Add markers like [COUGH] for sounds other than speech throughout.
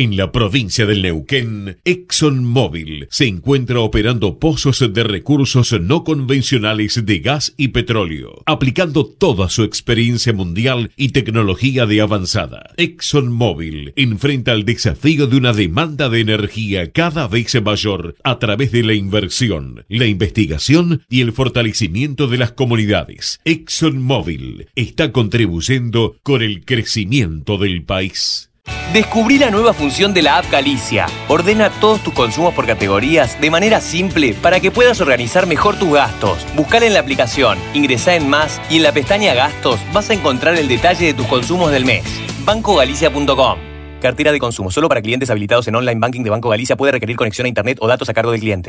En la provincia del Neuquén, ExxonMobil se encuentra operando pozos de recursos no convencionales de gas y petróleo, aplicando toda su experiencia mundial y tecnología de avanzada. ExxonMobil enfrenta el desafío de una demanda de energía cada vez mayor a través de la inversión, la investigación y el fortalecimiento de las comunidades. ExxonMobil está contribuyendo con el crecimiento del país. Descubrí la nueva función de la app Galicia. Ordena todos tus consumos por categorías de manera simple para que puedas organizar mejor tus gastos. Buscar en la aplicación, ingresá en más y en la pestaña Gastos vas a encontrar el detalle de tus consumos del mes. BancoGalicia.com Cartera de consumo solo para clientes habilitados en online banking de Banco Galicia puede requerir conexión a internet o datos a cargo del cliente.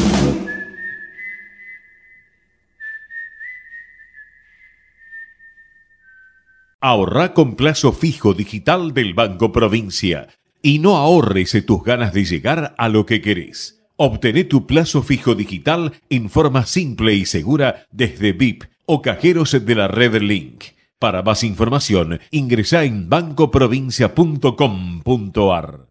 Ahorra con plazo fijo digital del Banco Provincia y no ahorres tus ganas de llegar a lo que querés. Obtené tu plazo fijo digital en forma simple y segura desde VIP o cajeros de la red Link. Para más información, ingresa en bancoprovincia.com.ar.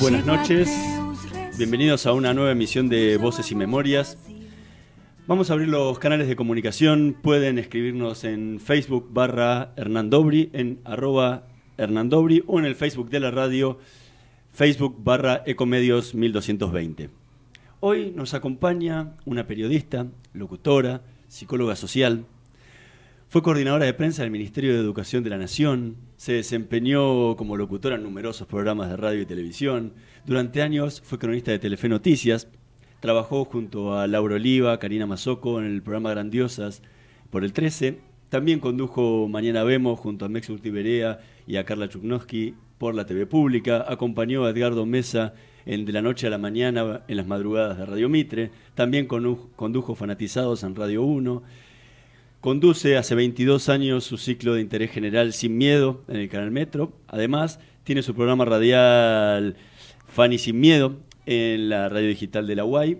Buenas noches, bienvenidos a una nueva emisión de Voces y Memorias. Vamos a abrir los canales de comunicación, pueden escribirnos en Facebook barra Hernandobri, en arroba Hernandobri o en el Facebook de la radio, Facebook barra Ecomedios 1220. Hoy nos acompaña una periodista, locutora, psicóloga social, fue coordinadora de prensa del Ministerio de Educación de la Nación, se desempeñó como locutora en numerosos programas de radio y televisión, durante años fue cronista de Telefe Noticias, trabajó junto a Laura Oliva, Karina Mazoco en el programa Grandiosas por el 13, también condujo Mañana Vemos junto a Mex Urtiberea y a Carla Chuknowski por la TV Pública, acompañó a Edgardo Mesa en De la Noche a la Mañana en las madrugadas de Radio Mitre, también condu- condujo Fanatizados en Radio 1, Conduce hace 22 años su ciclo de interés general Sin Miedo en el canal Metro. Además, tiene su programa radial Fanny Sin Miedo en la radio digital de la UAI.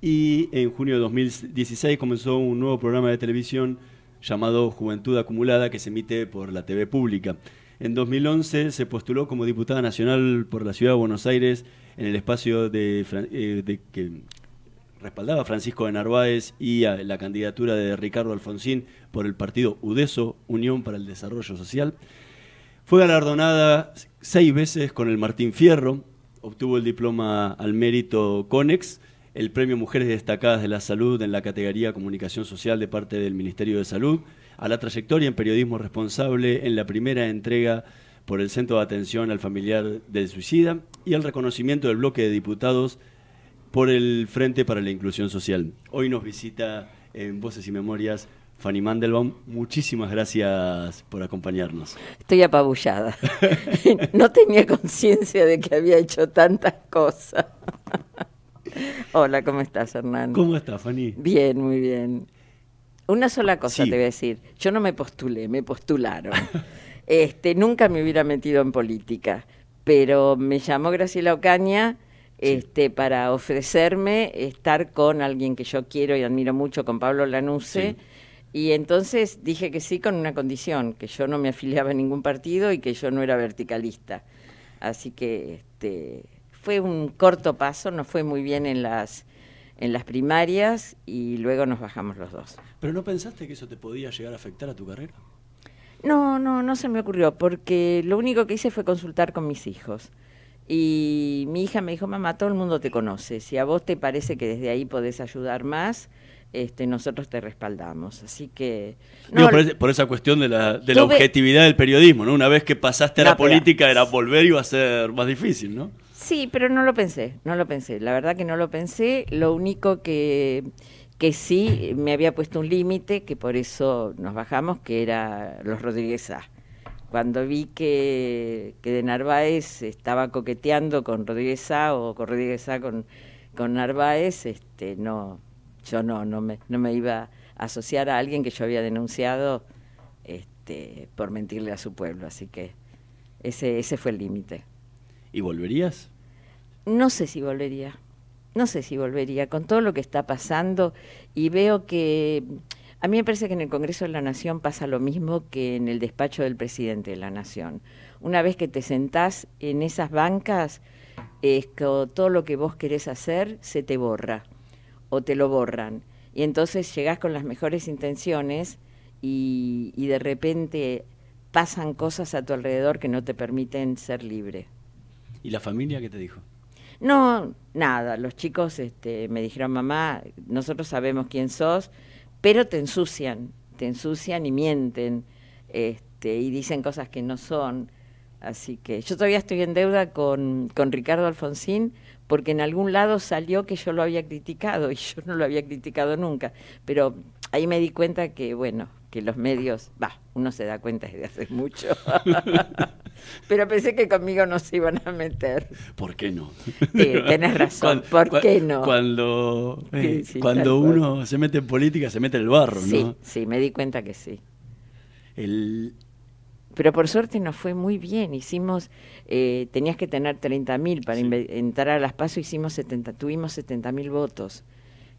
Y en junio de 2016 comenzó un nuevo programa de televisión llamado Juventud Acumulada que se emite por la TV Pública. En 2011 se postuló como diputada nacional por la Ciudad de Buenos Aires en el espacio de, eh, de que respaldaba a Francisco de Narváez y a la candidatura de Ricardo Alfonsín por el partido UDESO, Unión para el Desarrollo Social. Fue galardonada seis veces con el Martín Fierro, obtuvo el diploma al mérito CONEX, el premio Mujeres Destacadas de la Salud en la categoría Comunicación Social de parte del Ministerio de Salud, a la trayectoria en periodismo responsable en la primera entrega por el Centro de Atención al Familiar del Suicida y el reconocimiento del bloque de diputados por el Frente para la Inclusión Social. Hoy nos visita en Voces y Memorias Fanny Mandelbaum. Muchísimas gracias por acompañarnos. Estoy apabullada. [LAUGHS] no tenía conciencia de que había hecho tantas cosas. [LAUGHS] Hola, ¿cómo estás, Hernán? ¿Cómo está, Fanny? Bien, muy bien. Una sola cosa Sí. te voy a decir. Yo no me postulé, me postularon. [LAUGHS] este, nunca me hubiera metido en política, pero me llamó Graciela Ocaña este, para ofrecerme estar con alguien que yo quiero y admiro mucho, con Pablo Lanuse, Sí. Y entonces dije que sí con una condición, que yo no me afiliaba a ningún partido y que yo no era verticalista. Así que este, fue un corto paso, no fue muy bien en las, en las primarias y luego nos bajamos los dos. ¿Pero no pensaste que eso te podía llegar a afectar a tu carrera? No, no, no se me ocurrió, porque lo único que hice fue consultar con mis hijos. Y mi hija me dijo, mamá, todo el mundo te conoce, si a vos te parece que desde ahí podés ayudar más, este, nosotros te respaldamos. Así que... No, por, esa cuestión de la, de la objetividad del periodismo, ¿no? Una vez que pasaste a la política, era volver iba a ser más difícil, ¿no? Sí, pero no lo pensé, no lo pensé. La verdad que no lo pensé. Lo único que, que sí me había puesto un límite, que por eso nos bajamos, que era los Rodríguez A. Cuando vi que, que de Narváez estaba coqueteando con Rodríguez A o con Rodríguez A con, con Narváez, este, no, yo no, no me, no me iba a asociar a alguien que yo había denunciado este, por mentirle a su pueblo. Así que ese, ese fue el límite. ¿Y volverías? No sé si volvería. No sé si volvería. Con todo lo que está pasando y veo que... A mí me parece que en el Congreso de la Nación pasa lo mismo que en el despacho del presidente de la Nación. Una vez que te sentás en esas bancas, es que todo lo que vos querés hacer se te borra o te lo borran. Y entonces llegás con las mejores intenciones y, de repente pasan cosas a tu alrededor que no te permiten ser libre. ¿Y la familia qué te dijo? No, nada. Los chicos este, me dijeron, mamá, nosotros sabemos quién sos, pero te ensucian, te ensucian y mienten, este, y dicen cosas que no son. Así que yo todavía estoy en deuda con, con Ricardo Alfonsín porque en algún lado salió que yo lo había criticado y yo no lo había criticado nunca. Pero ahí me di cuenta que, bueno, que los medios, va, uno se da cuenta desde hace mucho. [LAUGHS] Pero pensé que conmigo no se iban a meter. ¿Por qué no? Sí, tenés razón, ¿por qué no? Cuando, eh, cuando uno se mete en política, se mete en el barro, ¿no? Sí, sí, me di cuenta que sí. El, pero por suerte nos fue muy bien. Hicimos, eh, tenías que tener 30.000 mil para entrar a las pasos, hicimos 70, tuvimos 70 mil votos.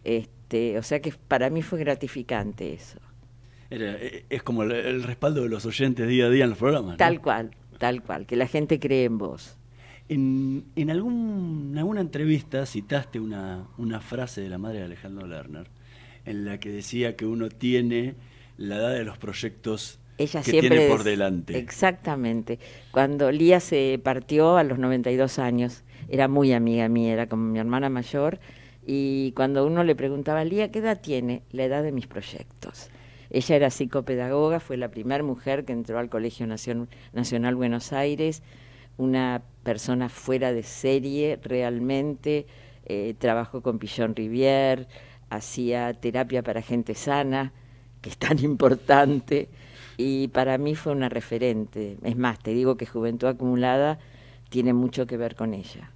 Este, o sea que para mí fue gratificante eso. Eh, es como el, respaldo de los oyentes día a día en los programas. Tal cual, tal cual, que la gente cree en vos. En, en, algún, alguna entrevista citaste una, una frase de la madre de Alejandro Lerner, en la que decía que uno tiene la edad de los proyectos ella que siempre tiene por delante. Exactamente. Cuando Lía se partió a los 92 años, era muy amiga mía, era como mi hermana mayor, y cuando uno le preguntaba, Lía, ¿qué edad tiene? La edad de mis proyectos. Ella era psicopedagoga, fue la primera mujer que entró al Colegio Nacional Buenos Aires, una persona fuera de serie realmente, eh, trabajó con Pillon Rivière, hacía terapia para gente sana, que es tan [LAUGHS] importante y para mí fue una referente. Es más, te digo que Juventud Acumulada tiene mucho que ver con ella.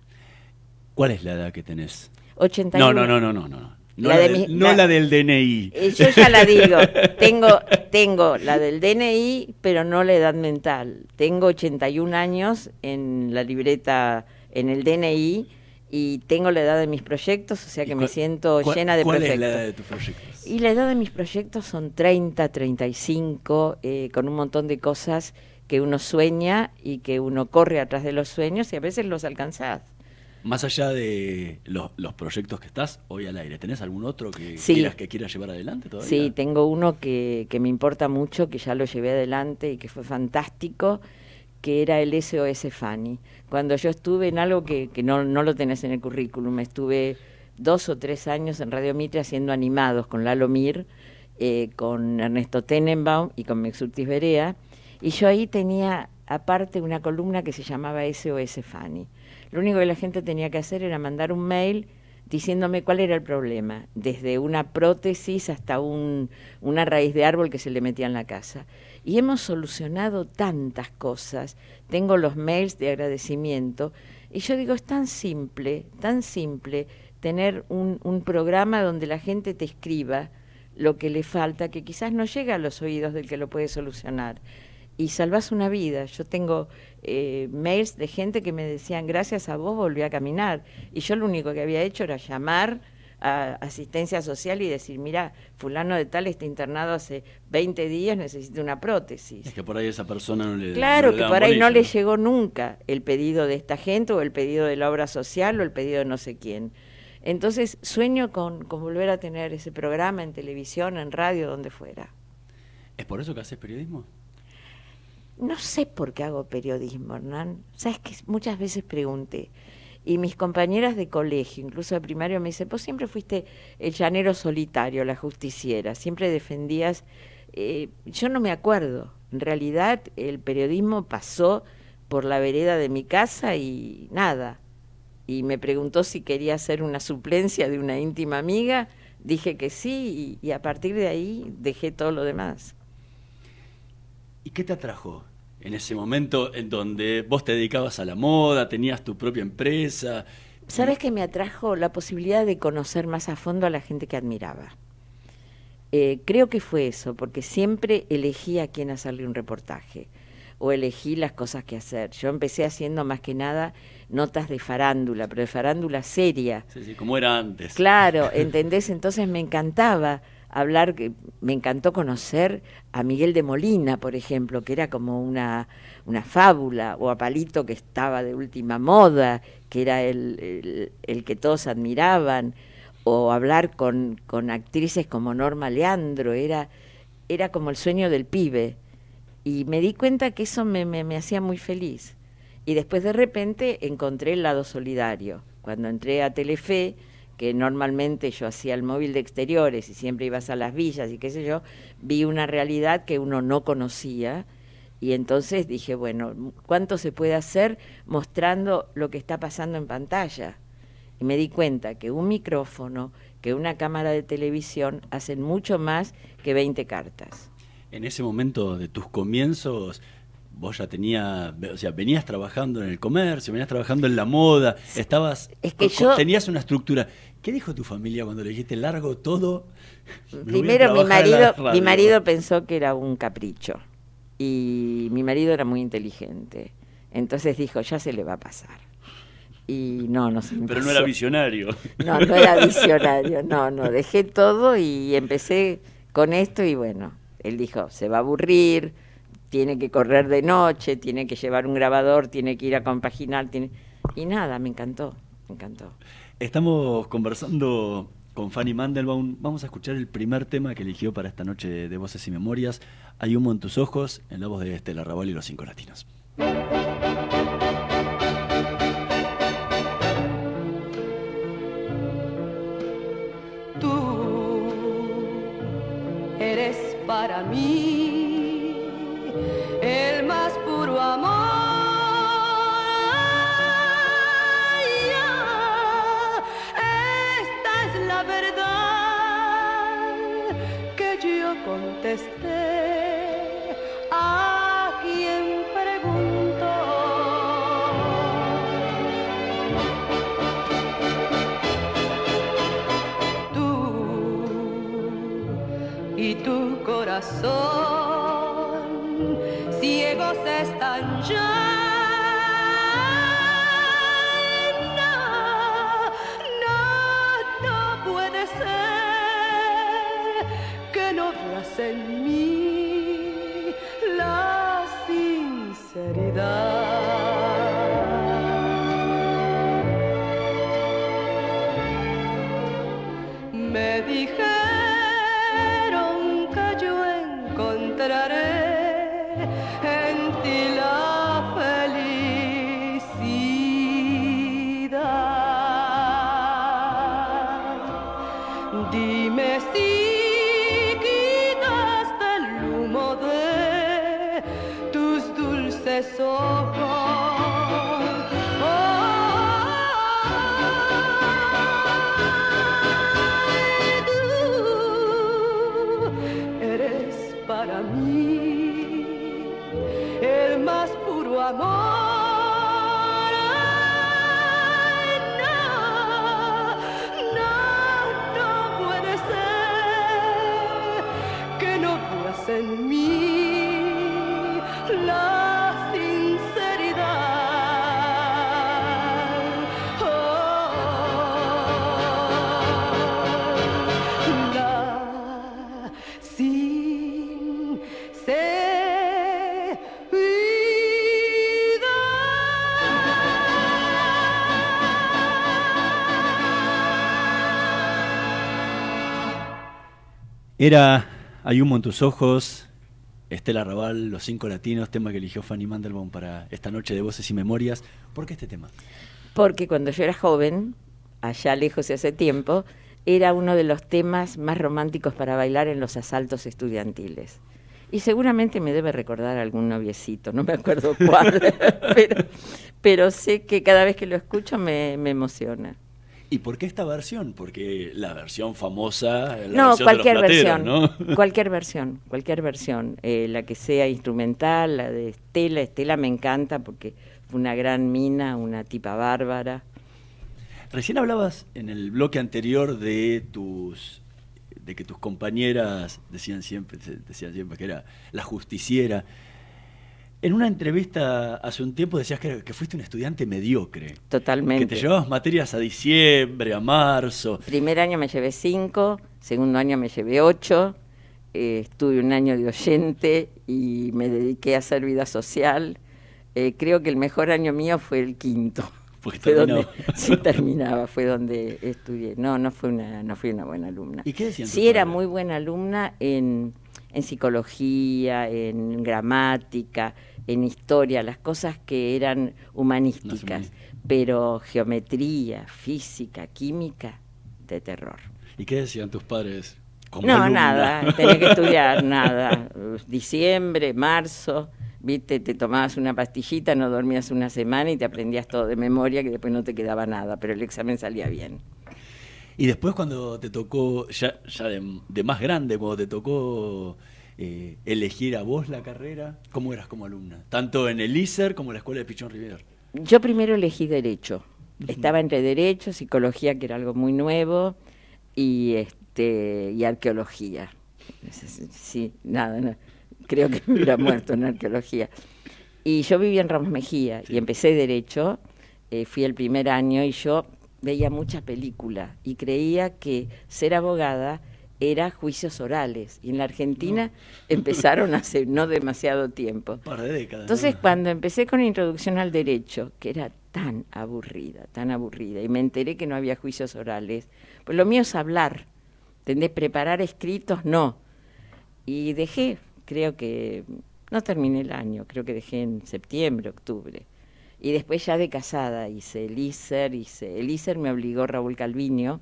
¿Cuál es la edad que tenés? 81. No, no, no, no, no, no. No, la, del DNI. Eh, yo ya la digo, [LAUGHS] tengo, tengo la del DNI, pero no la edad mental. Tengo 81 años en la libreta, en el DNI, y tengo la edad de mis proyectos, o sea que me siento llena de proyectos. ¿Cuál es la edad de tus proyectos? Y la edad de mis proyectos son 30, 35, eh, con un montón de cosas que uno sueña y que uno corre atrás de los sueños y a veces los alcanzás. Más allá de los, proyectos que estás hoy al aire, ¿tenés algún otro que quieras que quieras llevar adelante todavía? Sí, tengo uno que, que me importa mucho, que ya lo llevé adelante y que fue fantástico, que era el SOS Fanny. Cuando yo estuve en algo que, no, lo tenés en el currículum, estuve dos o tres años en Radio Mitre haciendo animados con Lalo Mir, eh, con Ernesto Tenenbaum y con Mexurtis Berea, y yo ahí tenía aparte una columna que se llamaba SOS Fanny. Lo único que la gente tenía que hacer era mandar un mail diciéndome cuál era el problema, desde una prótesis hasta un, una raíz de árbol que se le metía en la casa. Y hemos solucionado tantas cosas. Tengo los mails de agradecimiento. Y yo digo, es tan simple, tan simple tener un, un programa donde la gente te escriba lo que le falta, que quizás no llega a los oídos del que lo puede solucionar. Y salvas una vida. Yo tengo eh, mails de gente que me decían, gracias a vos volví a caminar. Y yo lo único que había hecho era llamar a asistencia social y decir, mira, fulano de tal está internado hace 20 días, necesita una prótesis. Es que por ahí esa persona no le Claro, no le que por ahí no le llegó nunca el pedido de esta gente o el pedido de la obra social o el pedido de no sé quién. Entonces sueño con, con volver a tener ese programa en televisión, en radio, donde fuera. ¿Es por eso que haces periodismo? No sé por qué hago periodismo, Hernán. Sabes que muchas veces pregunté. Y mis compañeras de colegio, incluso de primario, me dicen, vos siempre fuiste el llanero solitario, la justiciera, siempre defendías... eh, yo no me acuerdo. En realidad el periodismo pasó por la vereda de mi casa y nada. Y me preguntó si quería hacer una suplencia de una íntima amiga. Dije que sí y, y a partir de ahí dejé todo lo demás. ¿Y qué te atrajo en ese momento en donde vos te dedicabas a la moda, tenías tu propia empresa? ¿Sabes que me atrajo la posibilidad de conocer más a fondo a la gente que admiraba? Eh, creo que fue eso, porque siempre elegí a quién hacerle un reportaje o elegí las cosas que hacer. Yo empecé haciendo más que nada notas de farándula, pero de farándula seria. Sí, sí, como era antes. Claro, [LAUGHS] ¿entendés? Entonces me encantaba hablar, me encantó conocer a Miguel de Molina, por ejemplo, que era como una, una fábula, o a Palito que estaba de última moda, que era el, el, el que todos admiraban, o hablar con, con actrices como Norma Leandro, era, era como el sueño del pibe. Y me di cuenta que eso me, me, me hacía muy feliz. Y después de repente encontré el lado solidario. Cuando entré a Telefe, que normalmente yo hacía el móvil de exteriores y siempre ibas a las villas y qué sé yo, vi una realidad que uno no conocía y entonces dije, bueno, ¿cuánto se puede hacer mostrando lo que está pasando en pantalla? Y me di cuenta que un micrófono, que una cámara de televisión hacen mucho más que 20 cartas. En ese momento de tus comienzos, vos ya tenías, o sea, venías trabajando en el comercio, venías trabajando en la moda, estabas, Es que yo- tenías una estructura. ¿Qué dijo tu familia cuando le dijiste largo todo? Primero mi marido, mi radio"? marido pensó que era un capricho y mi marido era muy inteligente. Entonces dijo, ya se le va a pasar. Y no, no se me Pero no era visionario. No, no era [LAUGHS] visionario, no, no, dejé todo y empecé con esto y bueno, él dijo, se va a aburrir, tiene que correr de noche, tiene que llevar un grabador, tiene que ir a compaginar, tiene... y nada, me encantó, me encantó. Estamos conversando con Fanny Mandelbaum. Vamos a escuchar el primer tema que eligió para esta noche de Voces y Memorias. Hay humo en tus ojos, en la voz de Estela Raval y los cinco latinos. Tú eres para mí contesté a quien preguntó. tú y tu corazón Era Hay humo en tus ojos, Estela Raval, Los Cinco Latinos, tema que eligió Fanny Mandelbaum para esta noche de Voces y Memorias. ¿Por qué este tema? Porque cuando yo era joven, allá lejos y hace tiempo, era uno de los temas más románticos para bailar en los asaltos estudiantiles. Y seguramente me debe recordar algún noviecito, no me acuerdo cuál, [LAUGHS] pero, pero sé que cada vez que lo escucho me, me emociona. ¿Y por qué esta versión? Porque la versión famosa. La no, versión de cualquier los plateros, versión, ¿no? [LAUGHS] cualquier versión, cualquier versión, Eh, la que sea instrumental, la de Estela, Estela me encanta porque fue una gran mina, una tipa bárbara. Recién hablabas en el bloque anterior de tus de que tus compañeras decían siempre decían siempre que era la justiciera. En una entrevista hace un tiempo decías que, que fuiste un estudiante mediocre, Totalmente. que te llevabas materias a diciembre, a marzo. Primer año me llevé cinco, segundo año me llevé ocho, eh, estuve un año de oyente y me dediqué a hacer vida social. Eh, creo que el mejor año mío fue el quinto. [LAUGHS] Porque Fue donde, [LAUGHS] sí, terminaba, fue donde estudié. No, no fue una, no fui una buena alumna. ¿Y qué decían Sí, era muy buena alumna en, en psicología, en gramática, en historia, las cosas que eran humanísticas, pero geometría, física, química, de terror. ¿Y qué decían tus padres? como no, alumna? nada, tenía que estudiar, nada. [LAUGHS] Diciembre, marzo, viste, te tomabas una pastillita, no dormías una semana y te aprendías todo de memoria, que después no te quedaba nada, pero el examen salía bien. Y después cuando te tocó, ya, ya de, de más grande, cuando te tocó eh, elegir a vos la carrera, ¿cómo eras como alumna? Tanto en el ISER como en la Escuela de Pichón River. Yo primero elegí Derecho. Estaba entre Derecho, Psicología, que era algo muy nuevo, y, este, y Arqueología. Sí, nada, no. creo que me hubiera muerto en Arqueología. Y yo vivía en Ramos Mejía y empecé Derecho, eh, fui el primer año y yo veía muchas películas y creía que ser abogada era juicios orales. Y en la Argentina [LAUGHS] empezaron hace no demasiado tiempo. Un par de décadas. Entonces, ¿no? cuando empecé con Introducción al Derecho, que era tan aburrida, tan aburrida, y me enteré que no había juicios orales, pues lo mío es hablar, ¿entendés? Preparar escritos, no. Y dejé, creo que, no terminé el año, creo que dejé en septiembre, octubre. Y después ya de casada hice el ISER, hice, el ISER me obligó Raúl Calviño,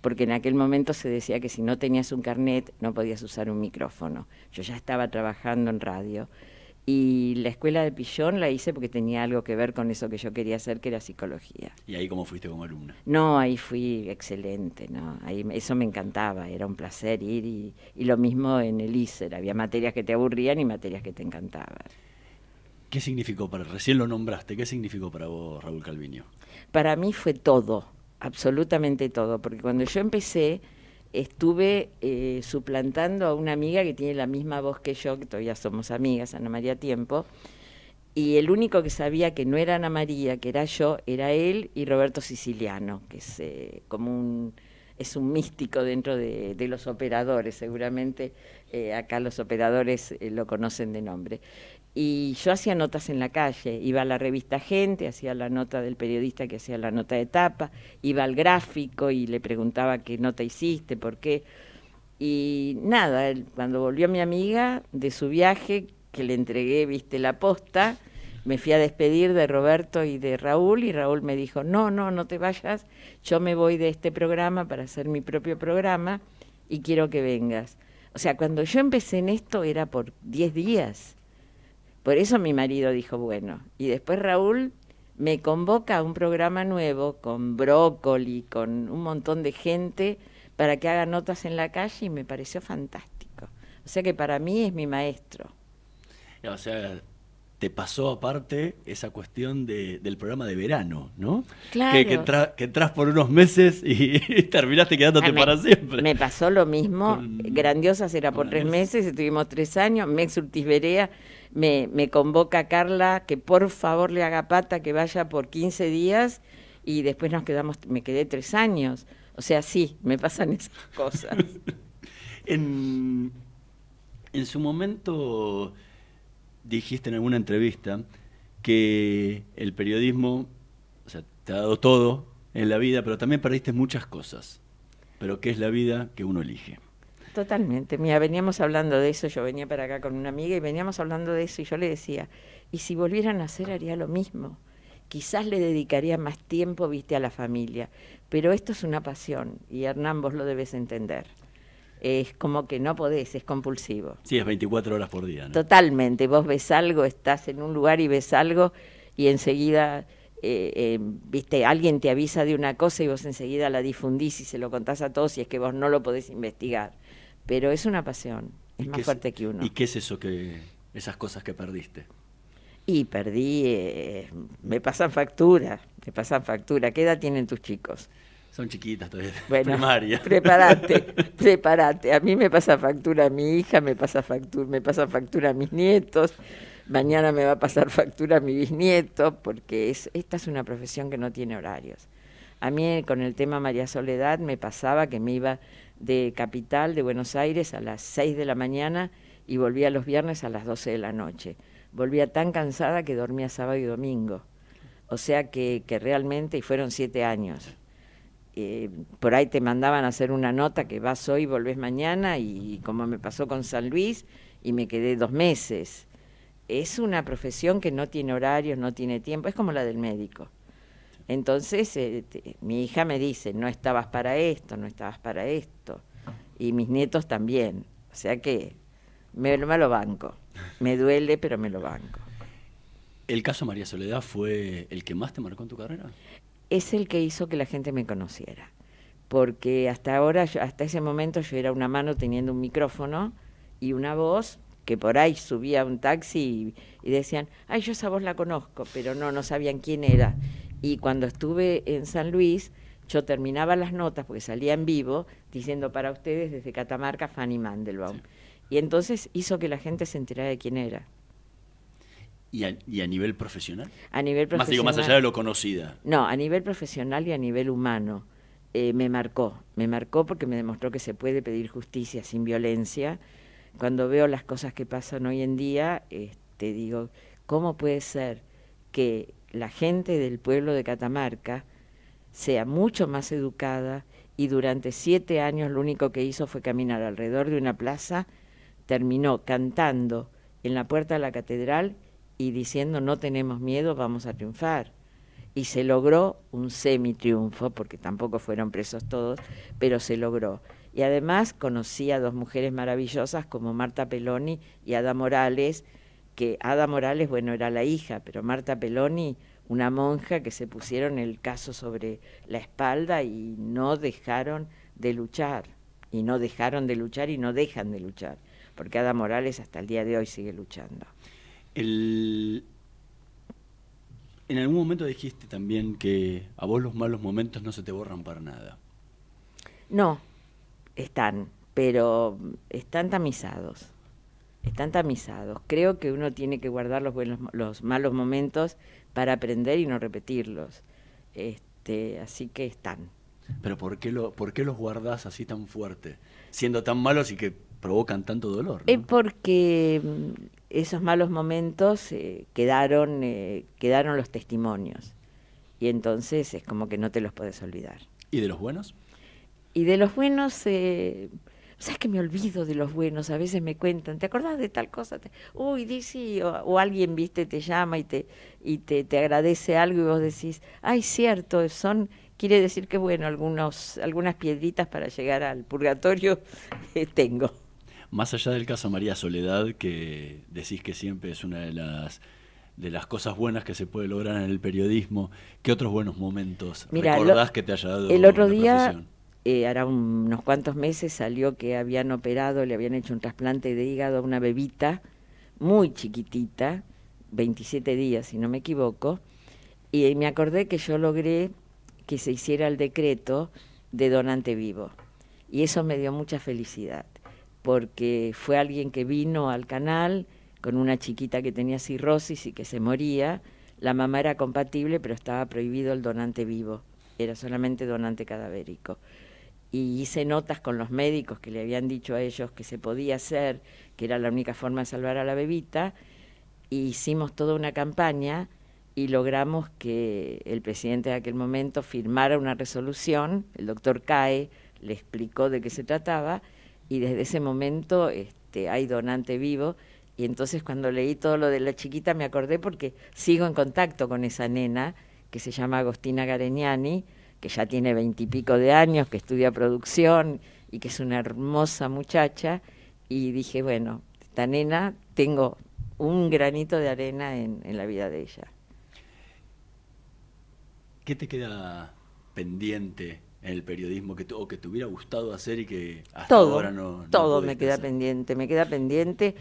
porque en aquel momento se decía que si no tenías un carnet no podías usar un micrófono. Yo ya estaba trabajando en radio. Y la escuela de Pillón la hice porque tenía algo que ver con eso que yo quería hacer, que era psicología. ¿Y ahí cómo fuiste como alumna? No, ahí fui excelente, ¿no? Ahí, eso me encantaba, era un placer ir y, y lo mismo en el ISER, había materias que te aburrían y materias que te encantaban. ¿Qué significó para, recién lo nombraste, qué significó para vos Raúl Calviño? Para mí fue todo, absolutamente todo, porque cuando yo empecé estuve eh, suplantando a una amiga que tiene la misma voz que yo, que todavía somos amigas, Ana María Tiempo, y el único que sabía que no era Ana María, que era yo, era él y Roberto Siciliano, que es eh, como un es un místico dentro de, los operadores, seguramente eh, acá los operadores lo conocen de nombre. Y yo hacía notas en la calle, iba a la revista Gente, hacía la nota del periodista que hacía la nota de tapa, iba al gráfico y le preguntaba qué nota hiciste, por qué. Y nada, cuando volvió mi amiga de su viaje, que le entregué, viste, la posta, me fui a despedir de Roberto y de Raúl y Raúl me dijo, no, no, no te vayas, yo me voy de este programa para hacer mi propio programa y quiero que vengas. O sea, cuando yo empecé en esto era por 10 días. Por eso mi marido dijo, bueno, y después Raúl me convoca a un programa nuevo con brócoli, con un montón de gente para que haga notas en la calle y me pareció fantástico. O sea que para mí es mi maestro. O sea, te pasó aparte esa cuestión de- del programa de verano, ¿no? Claro. Que, que, entra- que entras por unos meses [LAUGHS] y, terminaste quedándote Ah, me- para siempre. Me pasó lo mismo. Con- Grandiosas era por tres meses, estuvimos tres años. Mex Urtiz Berea me, me convoca a Carla que por favor le haga pata, que vaya por 15 días y después nos quedamos, me quedé tres años. O sea, sí, me pasan esas [LAUGHS] cosas. En, en su momento dijiste en alguna entrevista que el periodismo, o sea, te ha dado todo en la vida, pero también perdiste muchas cosas. Pero ¿qué es la vida que uno elige? Totalmente. Mira, veníamos hablando de eso, yo venía para acá con una amiga y veníamos hablando de eso y yo le decía, y si volvieran a hacer haría lo mismo. Quizás le dedicaría más tiempo, viste, a la familia, pero esto es una pasión y Hernán vos lo debes entender. Es como que no podés, es compulsivo. Sí, es 24 horas por día. ¿no? Totalmente, vos ves algo, estás en un lugar y ves algo y enseguida, eh, eh, viste, alguien te avisa de una cosa y vos enseguida la difundís y se lo contás a todos y es que vos no lo podés investigar. Pero es una pasión, es ¿Y más es- fuerte que uno. ¿Y qué es eso que, esas cosas que perdiste? Y perdí, eh, me pasan factura, me pasan factura. ¿Qué edad tienen tus chicos? Son chiquitas todavía, [LAUGHS] Bueno, primaria. prepárate, [LAUGHS] prepárate. A mí me pasa factura a mi hija, me pasa factura, me pasa factura a mis nietos. Mañana me va a pasar [LAUGHS] factura a mi bisnieto, porque es, esta es una profesión que no tiene horarios. A mí con el tema María Soledad me pasaba que me iba de Capital, de Buenos Aires, a las 6 de la mañana y volvía los viernes a las 12 de la noche. Volvía tan cansada que dormía sábado y domingo. O sea que, que realmente, y fueron siete años. Eh, por ahí te mandaban a hacer una nota que vas hoy, volvés mañana, y como me pasó con San Luis, y me quedé dos meses. Es una profesión que no tiene horarios, no tiene tiempo, es como la del médico. Entonces, eh, te- mi hija me dice, no estabas para esto, no estabas para esto, y mis nietos también. O sea que me, me lo banco. Me duele, pero me lo banco. ¿El caso María Soledad fue el que más te marcó en tu carrera? es el que hizo que la gente me conociera. Porque hasta ahora, yo- hasta ese momento, yo era una mano teniendo un micrófono y una voz que por ahí subía a un taxi y, y decían, ay, yo esa voz la conozco, pero no, no sabían quién era. Y cuando estuve en San Luis, yo terminaba las notas, porque salía en vivo, diciendo para ustedes desde Catamarca, Fanny Mandelbaum. Y entonces hizo que la gente se enterara de quién era. ¿Y a, y a nivel profesional? A nivel Más digo, más profesional- allá de lo conocida. No, a nivel profesional y a nivel humano. eh, me marcó, me marcó porque me demostró que se puede pedir justicia sin violencia. Cuando veo las cosas que pasan hoy en día, este, digo, ¿cómo puede ser que la gente del pueblo de Catamarca sea mucho más educada y durante siete años lo único que hizo fue caminar alrededor de una plaza, terminó cantando en la puerta de la catedral y diciendo no tenemos miedo, vamos a triunfar. Y se logró un semi-triunfo, porque tampoco fueron presos todos, pero se logró. Y además conocí a dos mujeres maravillosas como Marta Peloni y Ada Morales, que Ada Morales, bueno, era la hija, pero Marta Peloni, una monja que se pusieron el caso sobre la espalda y no dejaron de luchar, y no dejaron de luchar y no dejan de luchar, porque Ada Morales hasta el día de hoy sigue luchando. El... En algún momento dijiste también que a vos los malos momentos no se te borran para nada. No, están, pero están tamizados. Están tamizados. Creo que uno tiene que guardar los buenos, los malos momentos para aprender y no repetirlos. Este, así que están. Pero ¿por qué, lo, ¿por qué los guardás así tan fuerte? Siendo tan malos y que provocan tanto dolor. ¿no? Es porque mm, esos malos momentos eh, quedaron, eh, quedaron los testimonios. Y entonces es como que no te los puedes olvidar. ¿Y de los buenos? Y de los buenos, eh, ¿sabes que me olvido de los buenos? A veces me cuentan, ¿te acordás de tal cosa? Te- Uy, dice, o, o alguien, viste, te llama y te y te, te agradece algo y vos decís, ay, cierto, son, quiere decir que, bueno, algunos, algunas piedritas para llegar al purgatorio [LAUGHS] eh, tengo. Más allá del caso María Soledad, que decís que siempre es una de las de las cosas buenas que se puede lograr en el periodismo, ¿qué otros buenos momentos Mira, lo- recordás que te haya dado El otro la día, profesión? Eh, hará un- unos cuantos meses, salió que habían operado, le habían hecho un trasplante de hígado a una bebita muy chiquitita, 27 días, si no me equivoco, y me acordé que yo logré que se hiciera el decreto de donante vivo. Y eso me dio mucha felicidad, porque fue alguien que vino al canal con una chiquita que tenía cirrosis y que se moría. La mamá era compatible, pero estaba prohibido el donante vivo, era solamente donante cadavérico. Y hice notas con los médicos que le habían dicho a ellos que se podía hacer, que era la única forma de salvar a la bebita, y hicimos toda una campaña y logramos que el presidente de aquel momento firmara una resolución, el doctor CAE le explicó de qué se trataba y desde ese momento este, hay donante vivo. Y entonces cuando leí todo lo de la chiquita me acordé porque sigo en contacto con esa nena que se llama Agostina Gareñani, que ya tiene veintipico de años, que estudia producción y que es una hermosa muchacha. Y dije, bueno, esta nena tengo un granito de arena en, en la vida de ella. ¿Qué te queda pendiente en el periodismo que, o que te hubiera gustado hacer y que hasta todo, ahora no, no todo me queda hacer? pendiente, me queda pendiente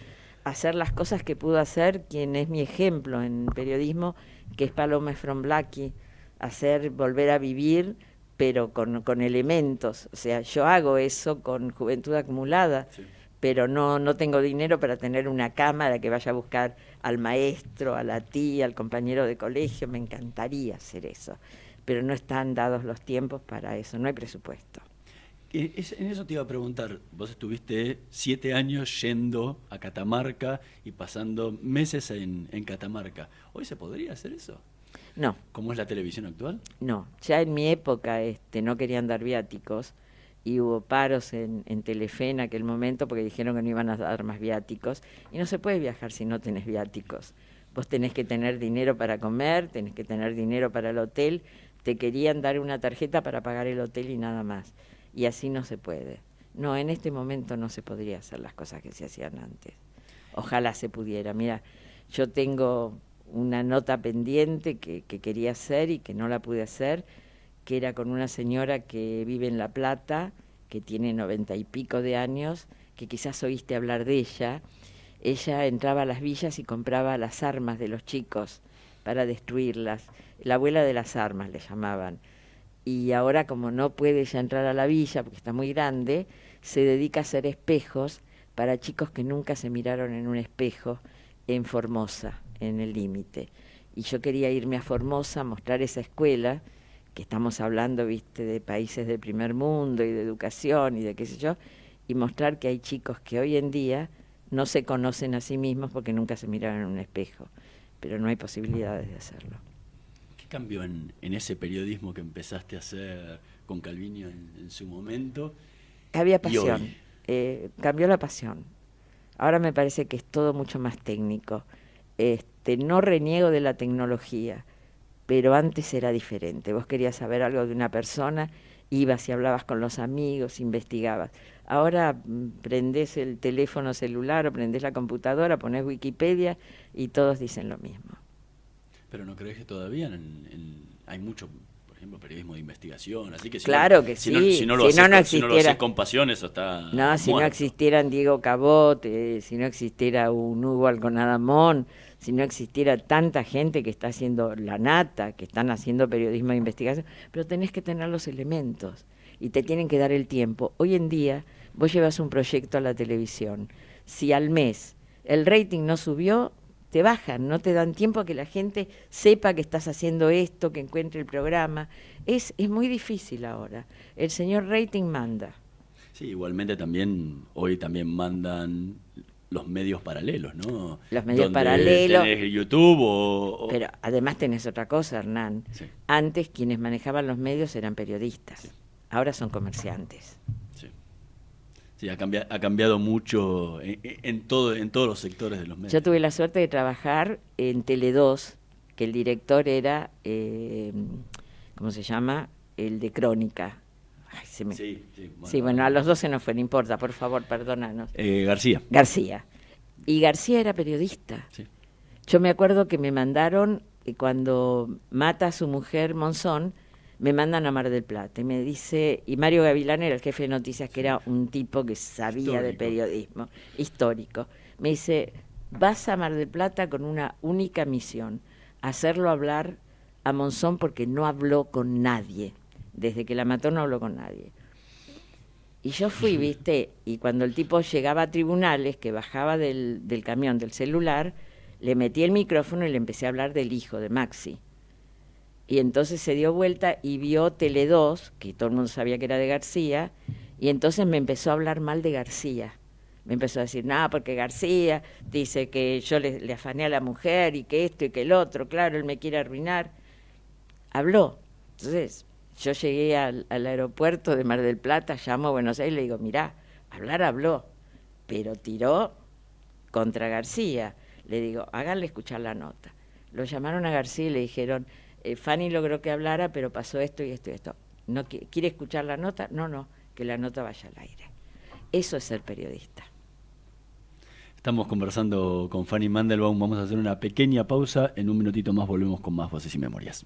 hacer las cosas que pudo hacer quien es mi ejemplo en periodismo, que es Paloma Blackie, hacer volver a vivir, pero con, con elementos. O sea, yo hago eso con juventud acumulada, Sí. pero no, no tengo dinero para tener una cámara que vaya a buscar al maestro, a la tía, al compañero de colegio. Me encantaría hacer eso, pero no están dados los tiempos para eso, no hay presupuesto. Eh, es- En eso te iba a preguntar, vos estuviste siete años yendo a Catamarca y pasando meses en, en Catamarca. ¿Hoy se podría hacer eso? No, ¿Cómo es la televisión actual? No, ya en mi época este, no querían dar viáticos y hubo paros en, en Telefe en aquel momento porque dijeron que no iban a dar más viáticos y no se puede viajar si no tenés viáticos. Vos tenés que tener dinero para comer, tenés que tener dinero para el hotel, te querían dar una tarjeta para pagar el hotel y nada más. Y así no se puede. No, en este momento no se podría hacer las cosas que se hacían antes. Ojalá se pudiera. Mira, yo tengo una nota pendiente que, que quería hacer y que no la pude hacer, que era con una señora que vive en La Plata, que tiene noventa y pico de años, que quizás oíste hablar de ella. Ella entraba a las villas y compraba las armas de los chicos para destruirlas. La abuela de las armas le llamaban. Y ahora como no puede ya entrar a la villa porque está muy grande, se dedica a hacer espejos para chicos que nunca se miraron en un espejo en Formosa, en el límite. Y yo quería irme a Formosa a mostrar esa escuela, que estamos hablando, viste, de países del primer mundo y de educación y de qué sé yo, y mostrar que hay chicos que hoy en día no se conocen a sí mismos porque nunca se miraron en un espejo, pero no hay posibilidades de hacerlo. ¿Qué cambió en, en ese periodismo que empezaste a hacer con Calviño en, en su momento? Había pasión, eh, cambió la pasión. Ahora me parece que es todo mucho más técnico. Este, no reniego de la tecnología, pero antes era diferente. Vos querías saber algo de una persona, ibas y hablabas con los amigos, investigabas. Ahora mm, prendés el teléfono celular o prendés la computadora, ponés Wikipedia y todos dicen lo mismo. Pero no crees que todavía en- en- hay mucho, por ejemplo, periodismo de investigación, así que si Claro no, que si no- sí, si no lo si no, haces no con- si no lo haces existiera- con pasión, eso está No, si no existieran Diego Cabot, eh, si no existiera un Hugo Alconadamón, si no existiera tanta gente que está haciendo la nata, que están haciendo periodismo de investigación, pero tenés que tener los elementos y te tienen que dar el tiempo. Hoy en día vos llevas un proyecto a la televisión. Si al mes el rating no subió, te bajan, no te dan tiempo a que la gente sepa que estás haciendo esto, que encuentre el programa. Es, es muy difícil ahora. El señor rating manda. Sí, igualmente también, hoy también mandan los medios paralelos, ¿no? Los medios Donde paralelos. tenés YouTube o... o- Pero además tenés otra cosa, Hernán. Sí. Antes quienes manejaban los medios eran periodistas, ahora son comerciantes. Sí, Sí, ha, cambia- ha cambiado mucho en, en todo, en todos los sectores de los medios. Yo tuve la suerte de trabajar en Tele2, que el director era, eh, ¿cómo se llama? El de Crónica. Ay, se me- Sí, sí, Sí, bueno, a los dos se nos fue, no importa, por favor, perdónanos. Eh, García. García. Y García era periodista. Sí. Yo me acuerdo que me mandaron, eh, cuando mata a su mujer Monzón, me mandan a Mar del Plata y me dice, y Mario Gavilán era el jefe de noticias, que era un tipo que sabía de periodismo, histórico. Me dice, vas a Mar del Plata con una única misión, hacerlo hablar a Monzón porque no habló con nadie. Desde que la mató no habló con nadie. Y yo fui, viste, y cuando el tipo llegaba a tribunales, que bajaba del, del camión, del celular, le metí el micrófono y le empecé a hablar del hijo de Maxi. Y entonces se dio vuelta y vio Tele 2, que todo el mundo sabía que era de García, y entonces me empezó a hablar mal de García. Me empezó a decir, nada, porque García dice que yo le, le afané a la mujer y que esto y que el otro, claro, él me quiere arruinar. Habló. Entonces, yo llegué al, aeropuerto de Mar del Plata, llamo a Buenos Aires y le digo, mirá, Hablar habló, pero tiró contra García. Le digo, háganle escuchar la nota. Lo llamaron a García y le dijeron, eh, Fanny logró que hablara, pero pasó esto y esto y esto. ¿No ¿Quiere escuchar la nota? No, no, que la nota vaya al aire. Eso es ser periodista. Estamos conversando con Fanny Mandelbaum. Vamos a hacer una pequeña pausa. En un minutito más volvemos con más voces y memorias.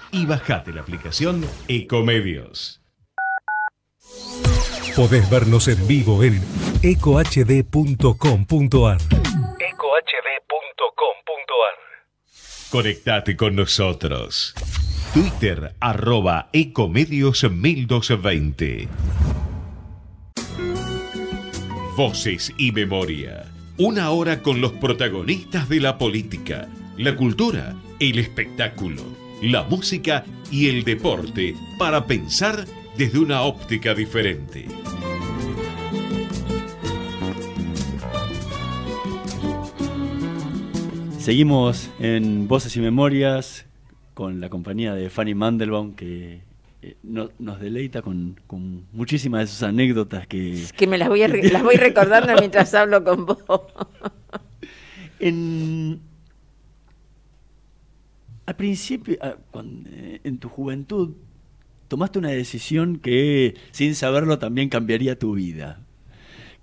y bajate la aplicación Ecomedios. Podés vernos en vivo en ecohd.com.ar. ecohd.com.ar Conectate con nosotros. Twitter arroba Ecomedios 1220. Voces y memoria. Una hora con los protagonistas de la política, la cultura, el espectáculo, la música y el deporte para pensar desde una óptica diferente. Seguimos en Voces y Memorias con la compañía de Fanny Mandelbaum que eh, no- nos deleita con, con muchísimas de sus anécdotas que... Que me las voy, a las voy recordando mientras hablo con vos. [LAUGHS] En, al principio, ah, eh, en tu juventud, tomaste una decisión que sin saberlo también cambiaría tu vida,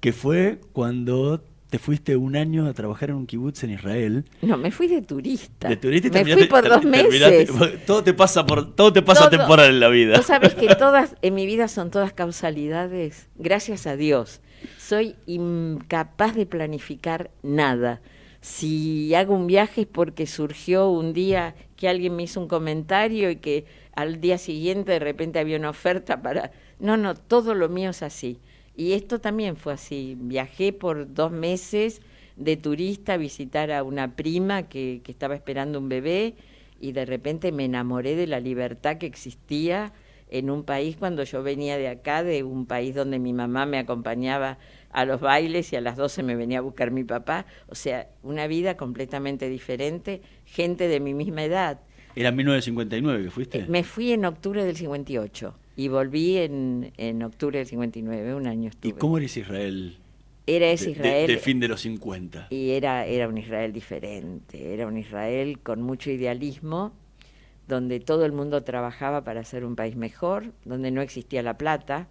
que fue cuando te fuiste un año a trabajar en un kibutz en Israel. No, me fui de turista. De turista y me fui por dos [LAUGHS] meses. todo te pasa por todo te pasa Todo. temporal en la vida. Vos sabés que [LAUGHS] todas en mi vida son todas causalidades. Gracias a Dios. Soy incapaz de planificar nada. Si hago un viaje es porque surgió un día que alguien me hizo un comentario y que al día siguiente de repente había una oferta para... No, no, todo lo mío es así. Y esto también fue así. Viajé por dos meses de turista a visitar a una prima que, que estaba esperando un bebé y de repente me enamoré de la libertad que existía en un país cuando yo venía de acá, de un país donde mi mamá me acompañaba a los bailes y a las 12 me venía a buscar mi papá. O sea, una vida completamente diferente, gente de mi misma edad. Era 1959 que fuiste. Me fui en octubre del 58 y volví en, en octubre del 59, un año ¿Y estuve. cómo eres Israel? Era ese de- Israel. de fin de los 50. Y era, era un Israel diferente, era un Israel con mucho idealismo, donde todo el mundo trabajaba para hacer un país mejor, donde no existía la plata.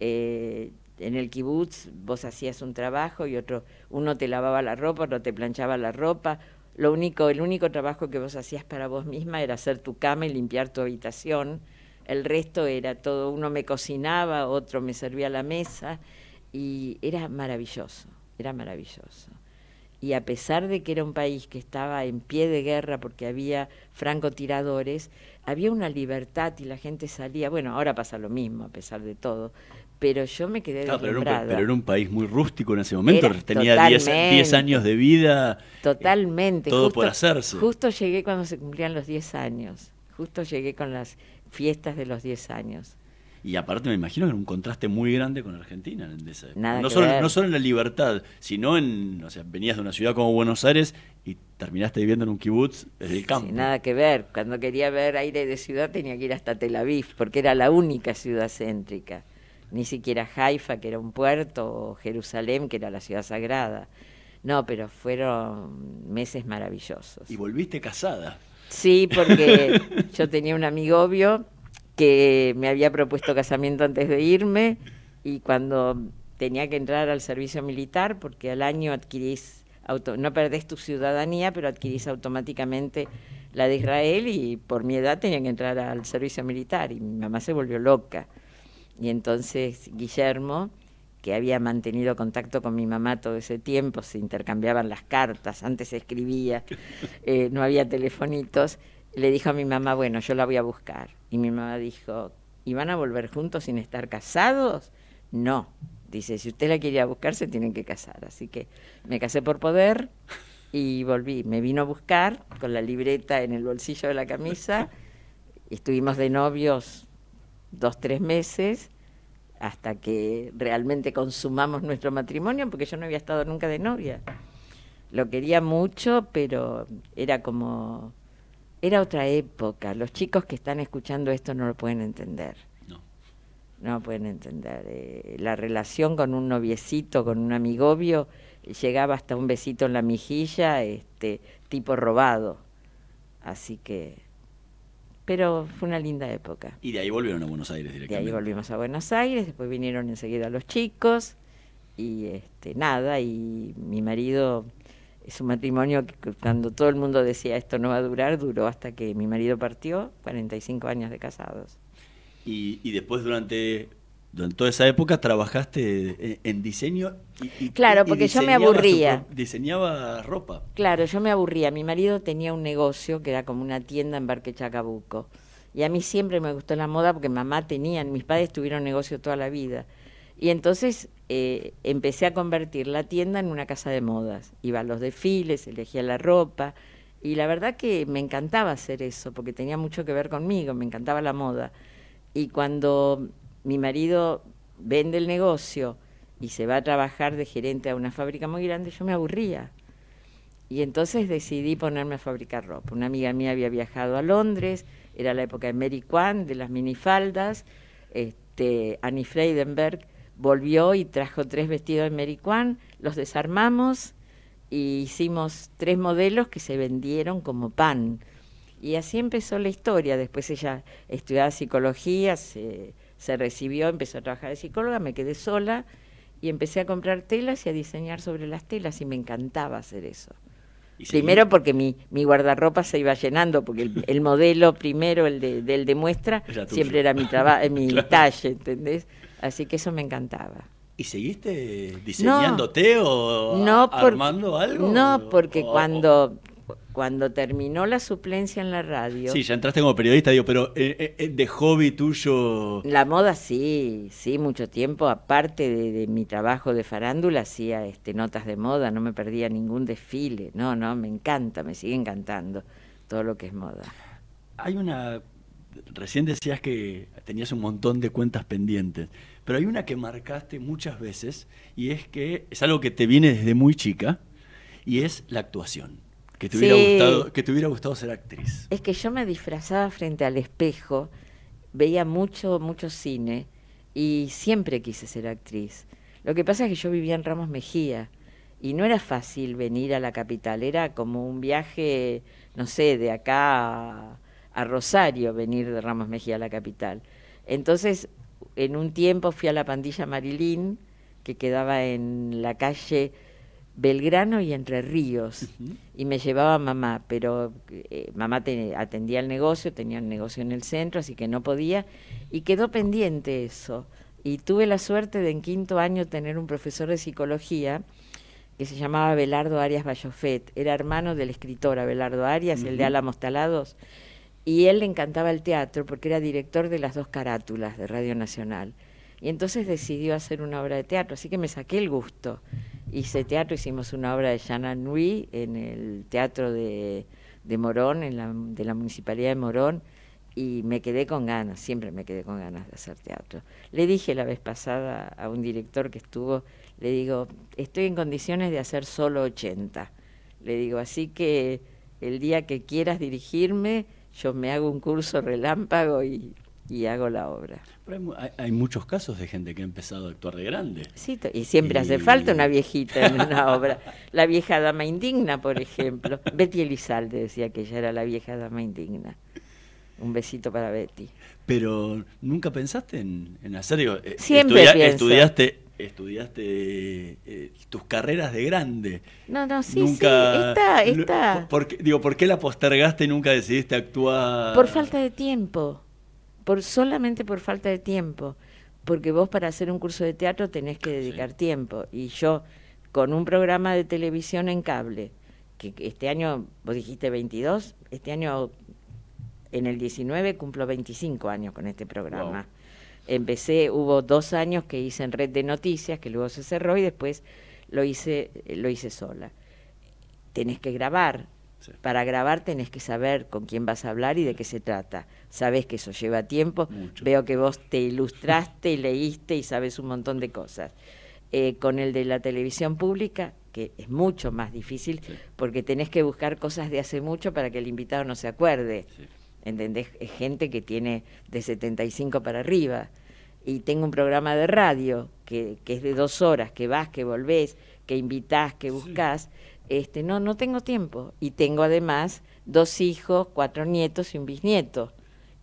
Eh, en el kibutz vos hacías un trabajo y otro, uno te lavaba la ropa, otro te planchaba la ropa. Lo único, el único trabajo que vos hacías para vos misma era hacer tu cama y limpiar tu habitación. El resto era todo, uno me cocinaba, otro me servía la mesa y era maravilloso, era maravilloso. Y a pesar de que era un país que estaba en pie de guerra porque había francotiradores, había una libertad y la gente salía, bueno, ahora pasa lo mismo a pesar de todo, pero yo me quedé Ah, pero, era un, pero era un país muy rústico en ese momento. Era Tenía 10 totalmente. 10 años de vida. Totalmente. todo justo, por hacerse. Justo llegué cuando se cumplían los 10 años. Justo llegué con las fiestas de los 10 años. Y aparte me imagino que era un contraste muy grande con Argentina. en esa época. Nada no, que solo, ver. no solo en la libertad, sino en, o sea, venías de una ciudad como Buenos Aires y terminaste viviendo en un kibutz desde el campo. Sí, nada que ver. Cuando quería ver aire de ciudad tenía que ir hasta Tel Aviv, porque era la única ciudad céntrica. Ni siquiera Haifa, que era un puerto, o Jerusalén, que era la ciudad sagrada. No, pero fueron meses maravillosos. Y volviste casada. Sí, porque [LAUGHS] yo tenía un amigo obvio que me había propuesto casamiento antes de irme y cuando tenía que entrar al servicio militar, porque al año adquirís, auto, no perdés tu ciudadanía, pero adquirís automáticamente la de Israel y por mi edad tenía que entrar al servicio militar y mi mamá se volvió loca. Y entonces Guillermo, que había mantenido contacto con mi mamá todo ese tiempo, se intercambiaban las cartas, antes se escribía, [LAUGHS] eh, no había telefonitos, le dijo a mi mamá, bueno, yo la voy a buscar. Y mi mamá dijo, ¿y van a volver juntos sin estar casados? No. Dice, si usted la quería buscar, se tienen que casar. Así que me casé por poder y volví. Me vino a buscar con la libreta en el bolsillo de la camisa. [LAUGHS] Estuvimos de novios dos, tres meses hasta que realmente consumamos nuestro matrimonio, porque yo no había estado nunca de novia. Lo quería mucho, pero era como era otra época. Los chicos que están escuchando esto no lo pueden entender. No. No lo pueden entender. Eh, la relación con un noviecito, con un amigobio, llegaba hasta un besito en la mejilla, este, tipo robado. Así que. Pero fue una linda época. Y de ahí volvieron a Buenos Aires directamente. De ahí volvimos a Buenos Aires, después vinieron enseguida los chicos y este nada y mi marido es un matrimonio que cuando todo el mundo decía esto no va a durar, duró hasta que mi marido partió, 45 años de casados. Y, y después durante, durante toda esa época trabajaste en, diseño y, Claro, porque yo me aburría. diseñaba ropa. Claro, yo me aburría. Mi marido tenía un negocio que era como una tienda en Barque Chacabuco. Y a mí siempre me gustó la moda porque mamá tenía, mis padres tuvieron negocio toda la vida. Y entonces eh, empecé a convertir la tienda en una casa de modas. Iba a los desfiles, elegía la ropa y la verdad que me encantaba hacer eso porque tenía mucho que ver conmigo, me encantaba la moda. Y cuando mi marido vende el negocio y se va a trabajar de gerente a una fábrica muy grande, yo me aburría. Y entonces decidí ponerme a fabricar ropa. Una amiga mía había viajado a Londres, era la época de Mary Kwan, de las minifaldas, este, Annie Freidenberg, volvió y trajo tres vestidos de Mary los desarmamos y hicimos tres modelos que se vendieron como pan. Y así empezó la historia. Después ella estudiaba psicología, se, se recibió, empezó a trabajar de psicóloga, me quedé sola y empecé a comprar telas y a diseñar sobre las telas y me encantaba hacer eso. Primero porque mi, mi guardarropa se iba llenando, porque el, modelo primero, el de, del de muestra, siempre era mi, trabajo mi [LAUGHS] talle, ¿entendés? Así que eso me encantaba. ¿Y seguiste diseñándote o armando algo? No, porque cuando, cuando terminó la suplencia en la radio. Sí, ya entraste como periodista, digo, pero eh, eh, eh, de hobby tuyo. La moda sí, sí, mucho tiempo. Aparte de, mi trabajo de farándula, hacía este, notas de moda, no me perdía ningún desfile. No, no, me encanta, me sigue encantando todo lo que es moda. Hay una recién decías que tenías un montón de cuentas pendientes, pero hay una que marcaste muchas veces y es que es algo que te viene desde muy chica y es la actuación. Que te, hubiera, gustado, que te hubiera gustado ser actriz. Es que yo me disfrazaba frente al espejo, veía mucho, mucho cine y siempre quise ser actriz. Lo que pasa es que yo vivía en Ramos Mejía y no era fácil venir a la capital, era como un viaje, no sé, de acá a a Rosario venir de Ramos Mejía a la capital. Entonces, en un tiempo fui a la pandilla Marilín, que quedaba en la calle Belgrano y Entre Ríos, y me llevaba mamá, pero eh, mamá atendía el negocio, tenía un negocio en el centro, así que no podía, y quedó pendiente eso. Y tuve la suerte de en quinto año tener un profesor de psicología que se llamaba Belardo Arias Bayofet, era hermano del escritor Abelardo Arias, el de Álamos Talados, y él le encantaba el teatro porque era director de las dos carátulas de Radio Nacional. Y entonces decidió hacer una obra de teatro, así que me saqué el gusto. Hice teatro, hicimos una obra de Jean Nui en el teatro de, de Morón, en la, de la municipalidad de Morón, y me quedé con ganas, siempre me quedé con ganas de hacer teatro. Le dije la vez pasada a un director que estuvo, le digo, estoy en condiciones de hacer solo 80. Le digo, así que el día que quieras dirigirme, yo me hago un curso relámpago y, y hago la obra. Pero hay hay, muchos casos de gente que ha empezado a actuar de grande. Sí, y siempre hace falta una viejita en una obra. La vieja dama indigna, por ejemplo. [LAUGHS] Betty Elizalde decía que ella era la vieja dama indigna. Un besito para Betty. Pero nunca pensaste en, en hacer, digo, eh, Siempre pienso. estudiaste, estudiaste eh, tus carreras de grande. No, no, sí, nunca, sí, está, está. ¿por qué- digo, ¿por qué la postergaste y nunca decidiste actuar? Por falta de tiempo. Por, solamente por falta de tiempo. Porque vos para hacer un curso de teatro tenés que dedicar tiempo. Y yo, con un programa de televisión en cable, que este año, vos dijiste 22, este año, en el 19, cumplo 25 años con este programa. Empecé, hubo dos años que hice en Red de Noticias, que luego se cerró, y después lo hice, lo hice sola. Tenés que grabar. Para grabar tenés que saber con quién vas a hablar y de qué se trata. Sabés que eso lleva tiempo. Veo que vos te ilustraste y [LAUGHS] leíste y sabes un montón de cosas. Eh, con el de la televisión pública, que es mucho más difícil, porque tenés que buscar cosas de hace mucho para que el invitado no se acuerde. ¿Entendés? Es gente que tiene de 75 para arriba. Y tengo un programa de radio que, que es de dos horas, que vas, que volvés, que invitás, que buscás. Este, no, no tengo tiempo. Y tengo además dos hijos, cuatro nietos y un bisnieto.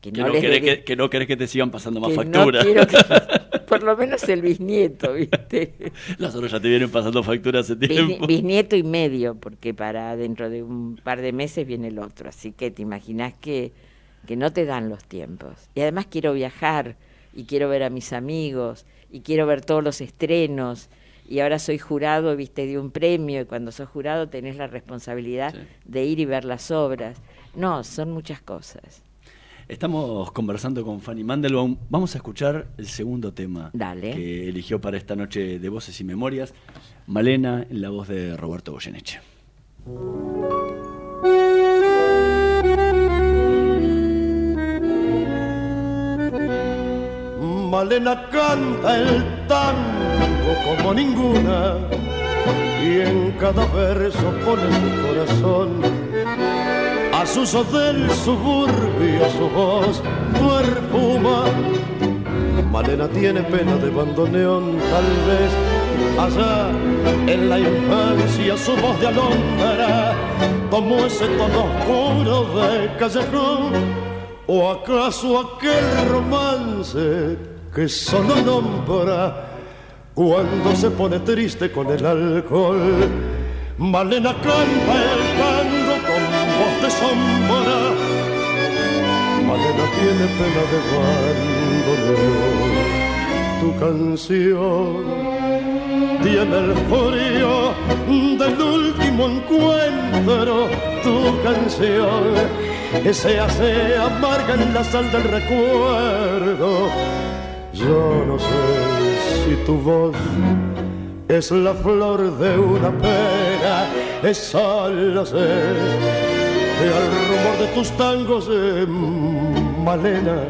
Que, Que no, no, querés que, que no querés que te sigan pasando más no facturas. que- [LAUGHS] por lo menos el bisnieto, ¿viste? Las otras ya te vienen pasando facturas hace tiempo. bisnieto y medio, porque para dentro de un par de meses viene el otro. Así que te imaginas que, que no te dan los tiempos. Y además quiero viajar y quiero ver a mis amigos y quiero ver todos los estrenos. Y ahora soy jurado, viste, de un premio y cuando sos jurado tenés la responsabilidad de ir y ver las obras. No, son muchas cosas. Estamos conversando con Fanny Mandelbaum. Vamos a escuchar el segundo tema Dale. que eligió para esta noche de Voces y Memorias. Malena, en la voz de Roberto Goyeneche. Malena canta el tango como ninguna. Y en cada verso pone su corazón. A sus del suburbio su voz perfuma. Malena tiene pena de bandoneón, tal vez allá en la infancia su voz de alondra como ese tono oscuro de callejón. O acaso aquel romance que solo nombra cuando se pone triste con el alcohol. Malena canta el tango con voz de sombra. Malena tiene pena de bandoneón. Tu canción tiene el frío del último encuentro. Tu canción se hace amarga en la sal del recuerdo. Yo no sé si tu voz es la flor de una pera, es solo sé al rumor de tus tangos, eh, Malena,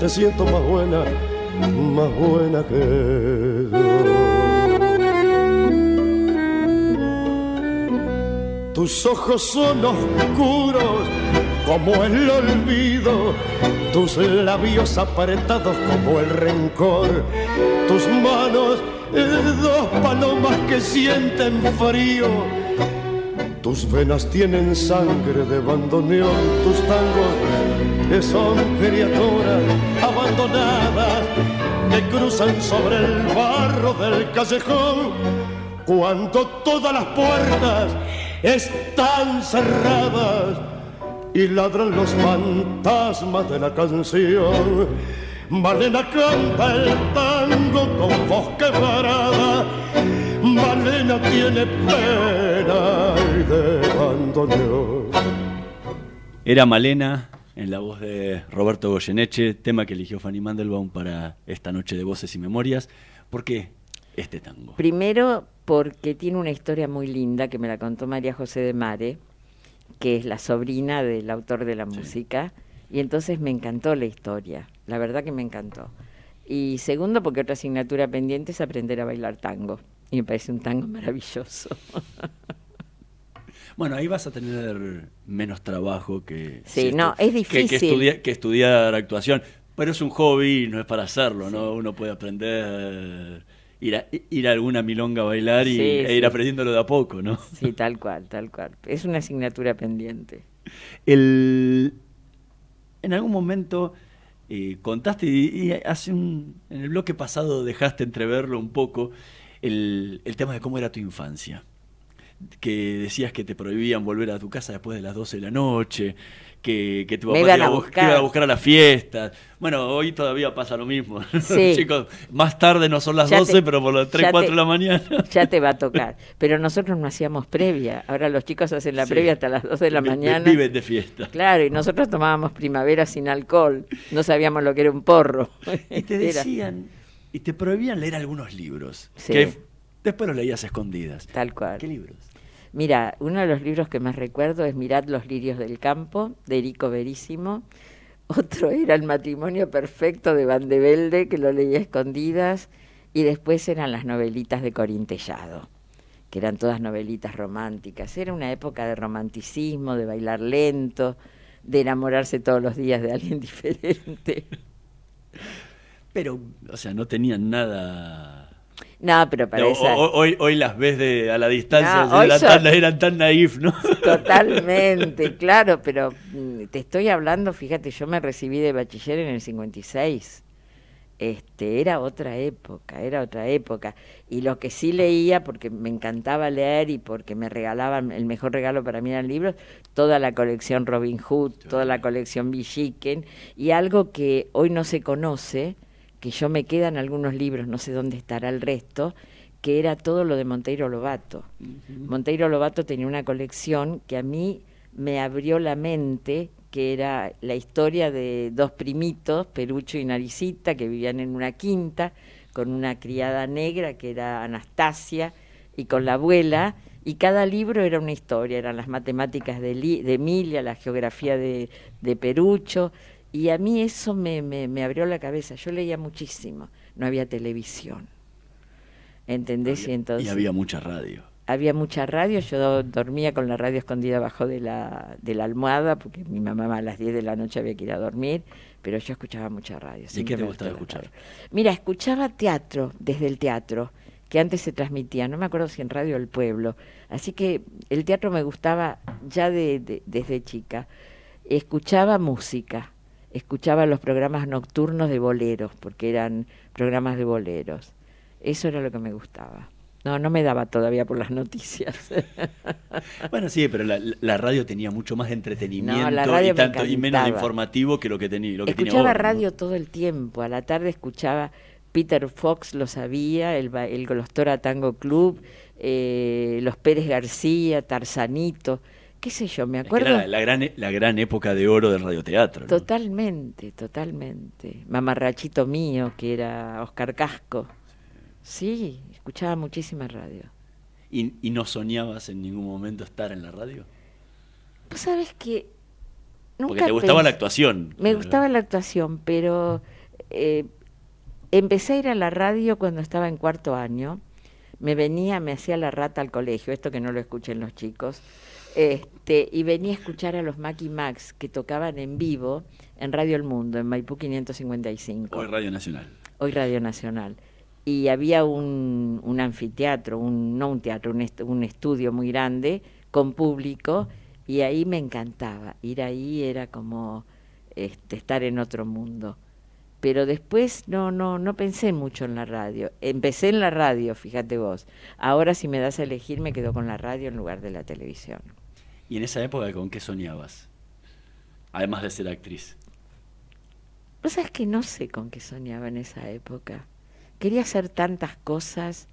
te siento más buena, más buena que yo. Tus ojos son oscuros como el olvido, tus labios apretados como el rencor, tus manos eh, dos palomas que sienten frío, tus venas tienen sangre de bandoneón, tus tangos son criaturas abandonadas que cruzan sobre el barro del callejón cuando todas las puertas están cerradas y ladran los fantasmas de la canción. Malena canta el tango con voz quebrada. Malena tiene pena y de bandoneón. Era Malena, en la voz de Roberto Goyeneche, tema que eligió Fanny Mandelbaum para esta noche de Voces y Memorias. ¿Por qué este tango? Primero, porque tiene una historia muy linda que me la contó María José de Mare, que es la sobrina del autor de la música, y entonces me encantó la historia, la verdad que me encantó. Y segundo, porque otra asignatura pendiente es aprender a bailar tango, y me parece un tango maravilloso. [LAUGHS] Bueno, ahí vas a tener menos trabajo que... Sí, si no, es que- Que, difícil. estudia- que estudiar actuación. Pero es un hobby, no es para hacerlo, ¿no? Uno puede aprender, ir a, ir a alguna milonga a bailar y, Sí, e sí. ir aprendiéndolo de a poco, ¿no? Sí, tal cual, tal cual. Es una asignatura pendiente. El, en algún momento eh, contaste, y, y hace un, en el bloque pasado dejaste entreverlo un poco, el, el tema de cómo era tu infancia. Que decías que te prohibían volver a tu casa después de las 12 de la noche, que, que tu papá te iba, a te buscar. iba a buscar a la fiesta. Bueno, hoy todavía pasa lo mismo. [LAUGHS] Sí. Chicos, más tarde no son las Ya 12, te- pero por las 3, ya 4 te- de la mañana. [LAUGHS] Ya te va a tocar. Pero nosotros no hacíamos previa. Ahora los chicos hacen la Sí. previa hasta las 12 de la mañana. Viven de fiesta. Claro, y nosotros tomábamos primavera sin alcohol. No sabíamos lo que era un porro. Y te [LAUGHS] decían, y te prohibían leer algunos libros. Sí. Que después los leías a escondidas. Tal cual. ¿Qué libros? Mira, uno de los libros que más recuerdo es Mirad los lirios del campo, de Erico Verísimo. [LAUGHS] Otro era El matrimonio perfecto de Van de Velde, que lo leía a escondidas. Y después eran las novelitas de Corintellado, que eran todas novelitas románticas. Era una época de romanticismo, de bailar lento, de enamorarse todos los días de alguien [LAUGHS] diferente. Pero, o sea, no tenían nada. No, pero para esa... hoy, hoy las ves de, a la distancia, No, eran, son- tan, eran tan naif, ¿no? [LAUGHS] Totalmente, claro, pero mm, te estoy hablando, fíjate, yo me recibí de bachiller en el 56. Este, era otra época, era otra época. Y lo que sí leía, porque me encantaba leer y porque me regalaban, el mejor regalo para mí eran libros, toda la colección Robin Hood, toda la colección Villiquen, y algo que hoy no se conoce, que yo me quedan algunos libros, no sé dónde estará el resto, que era todo lo de Monteiro Lobato. Monteiro Lobato tenía una colección que a mí me abrió la mente, que era la historia de dos primitos, Perucho y Naricita, que vivían en una quinta, con una criada negra que era Anastasia, y con la abuela, y cada libro era una historia, eran las matemáticas de, Li- de Emilia, la geografía de, de Perucho, y a mí eso me, me, me abrió la cabeza, yo leía muchísimo, no había televisión. ¿Entendés? y entonces Y había mucha radio. había mucha radio, yo dormía con la radio escondida abajo de la, de la almohada, porque mi mamá a las 10 de la noche había que ir a dormir, pero yo escuchaba mucha radio. ¿Y qué te me gustaba escuchar? Mira, escuchaba teatro desde el teatro, que antes se transmitía, no me acuerdo si en Radio El Pueblo, así que el teatro me gustaba ya de, de- desde chica. Escuchaba música, escuchaba los programas nocturnos de boleros, porque eran programas de boleros. Eso era lo que me gustaba. No, no me daba todavía por las noticias. [LAUGHS] Bueno, sí, pero la, la radio tenía mucho más entretenimiento No, la radio y, me tanto, y menos informativo que lo que tenía. Lo que escuchaba radio todo el tiempo. A la tarde escuchaba Peter Fox, lo sabía, el, el Golostora Tango Club, eh, los Pérez García, Tarzanito, qué sé yo, me Es que acuerdo. era la, la gran, la gran época de oro del radioteatro. ¿no? Totalmente, totalmente. Mamarrachito mío, que era Oscar Casco. Sí, escuchaba muchísima radio. ¿Y, ¿Y no soñabas en ningún momento estar en la radio? Vos sabés que nunca Porque te gustaba la actuación. Me gustaba la actuación, pero eh, empecé a ir a la radio cuando estaba en cuarto año. Me venía, me hacía la rata al colegio, esto que no lo escuchen los chicos. Este, y venía a escuchar a los Macky Max que tocaban en vivo en Radio El Mundo, en Maipú 555 Hoy Radio Nacional. hoy Radio Nacional. Y había un, un anfiteatro, un, no un teatro, un, est- un estudio muy grande con público y ahí me encantaba. Ir ahí era como este, estar en otro mundo. Pero después no, no, no pensé mucho en la radio. Empecé en la radio, fíjate vos. Ahora si me das a elegir me quedo con la radio en lugar de la televisión. ¿Y en esa época con qué soñabas? Además de ser actriz. Vos sabés que no sé con qué soñaba en esa época. Quería hacer tantas cosas.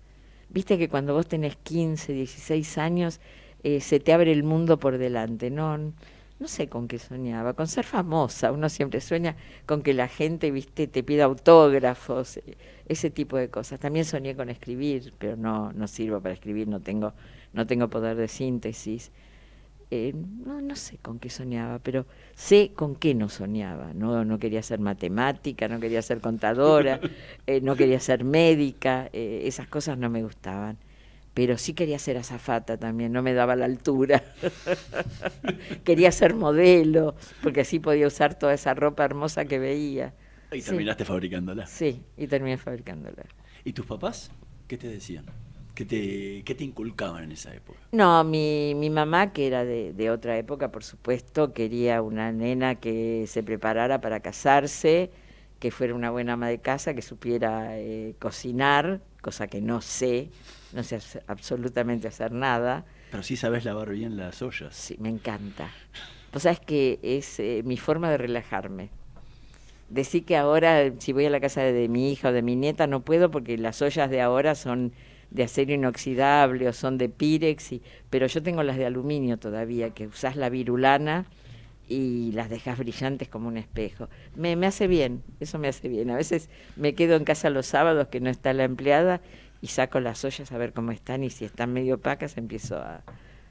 Viste que cuando vos tenés 15, 16 años, eh, se te abre el mundo por delante. No, no sé con qué soñaba. Con ser famosa. Uno siempre sueña con que la gente, viste, te pida autógrafos, eh, ese tipo de cosas. También soñé con escribir, pero no, no sirvo para escribir, no tengo, no tengo poder de síntesis. Eh, no, no sé con qué soñaba, pero sé con qué no soñaba. No, no quería ser matemática, no quería ser contadora, [LAUGHS] eh, no quería ser médica, eh, esas cosas no me gustaban. Pero sí quería ser azafata también, no me daba la altura. [LAUGHS] quería ser modelo, porque así podía usar toda esa ropa hermosa que veía. Y Sí. terminaste fabricándola. Sí, y terminé fabricándola. ¿Y tus papás qué te decían? ¿Qué te, qué te inculcaban en esa época? No, mi, mi mamá, que era de, de otra época, por supuesto, quería una nena que se preparara para casarse, que fuera una buena ama de casa, que supiera eh, cocinar, cosa que no sé, no sé absolutamente hacer nada. Pero sí sabes lavar bien las ollas. Sí, me encanta. Vos sabés que es eh, mi forma de relajarme. Decir que ahora, si voy a la casa de, mi hija o de mi nieta, no puedo porque las ollas de ahora son de acero inoxidable o son de Pirex, y, pero yo tengo las de aluminio todavía, que usás la virulana y las dejas brillantes como un espejo. Me, me hace bien, eso me hace bien. A veces me quedo en casa los sábados que no está la empleada y saco las ollas a ver cómo están y si están medio opacas empiezo a,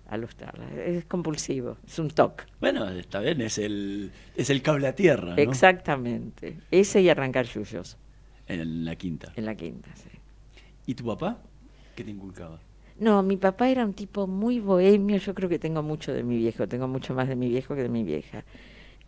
a lustrarlas. Es compulsivo, es un toque. Bueno, está bien, es el, es el cable a tierra, ¿no? Exactamente. Ese y arrancar yuyos En la quinta. en la quinta, sí. ¿Y tu papá? ¿Qué te inculcaba? No, mi papá era un tipo muy bohemio, yo creo que tengo mucho de mi viejo, tengo mucho más de mi viejo que de mi vieja.